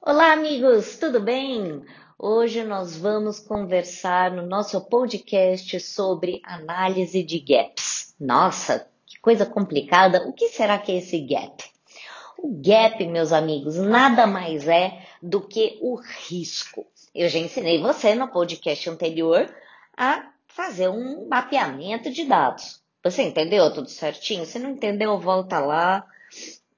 Olá, amigos, tudo bem? Hoje nós vamos conversar no nosso podcast sobre análise de gaps. Nossa, que coisa complicada! O que será que é esse gap? O gap, meus amigos, nada mais é do que o risco. Eu já ensinei você no podcast anterior a fazer um mapeamento de dados. Você entendeu tudo certinho? Se não entendeu, volta lá,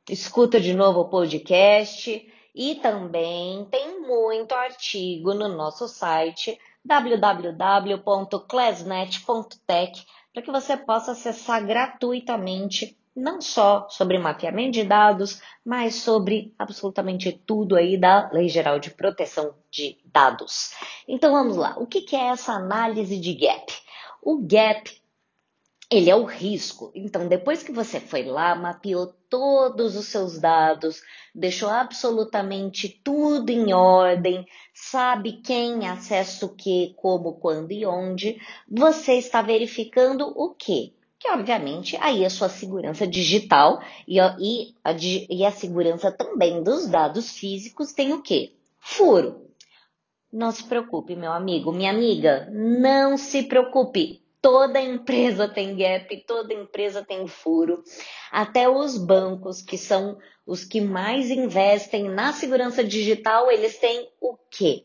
escuta de novo o podcast e também tem muito artigo no nosso site www.classnet.tech para que você possa acessar gratuitamente não só sobre mapeamento de dados, mas sobre absolutamente tudo aí da Lei Geral de Proteção de Dados. Então vamos lá, o que é essa análise de gap? O gap ele é o risco. Então, depois que você foi lá, mapeou todos os seus dados, deixou absolutamente tudo em ordem, sabe quem acessa o que, como, quando e onde, você está verificando o quê? Que, obviamente, aí a sua segurança digital e a, e a, e a segurança também dos dados físicos tem o quê? Furo. Não se preocupe, meu amigo, minha amiga, não se preocupe Toda empresa tem gap, toda empresa tem furo. Até os bancos, que são os que mais investem na segurança digital, eles têm o quê?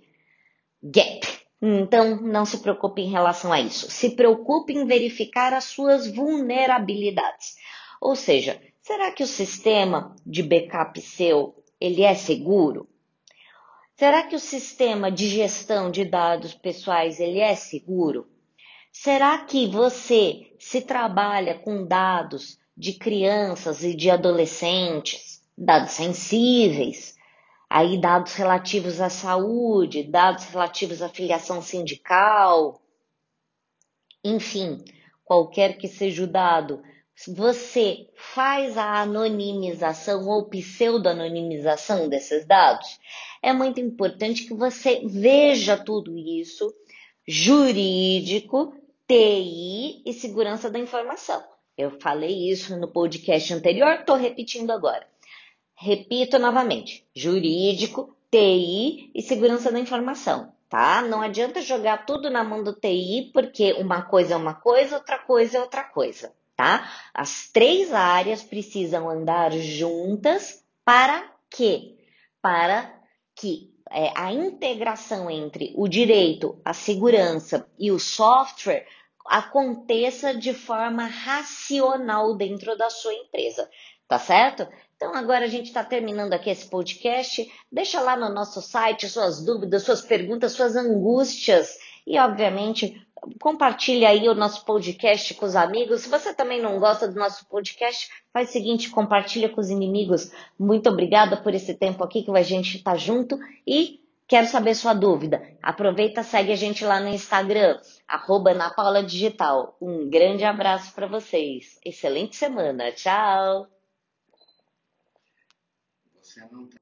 Gap. Então, não se preocupe em relação a isso. Se preocupe em verificar as suas vulnerabilidades. Ou seja, será que o sistema de backup seu, ele é seguro? Será que o sistema de gestão de dados pessoais, ele é seguro? Será que você se trabalha com dados de crianças e de adolescentes, dados sensíveis, aí dados relativos à saúde, dados relativos à filiação sindical, enfim, qualquer que seja o dado, você faz a anonimização ou pseudo-anonimização desses dados, é muito importante que você veja tudo isso jurídico TI e segurança da informação. Eu falei isso no podcast anterior, estou repetindo agora. Repito novamente: jurídico, TI e segurança da informação, tá? Não adianta jogar tudo na mão do TI, porque uma coisa é uma coisa, outra coisa é outra coisa, tá? As três áreas precisam andar juntas para quê? Para que é, a integração entre o direito, a segurança e o software aconteça de forma racional dentro da sua empresa, tá certo? Então agora a gente está terminando aqui esse podcast. Deixa lá no nosso site suas dúvidas, suas perguntas, suas angústias e obviamente compartilha aí o nosso podcast com os amigos. Se você também não gosta do nosso podcast, faz o seguinte, compartilha com os inimigos. Muito obrigada por esse tempo aqui que a gente está junto e quero saber sua dúvida. Aproveita, segue a gente lá no Instagram, arroba na Paula Digital. Um grande abraço para vocês. Excelente semana. Tchau.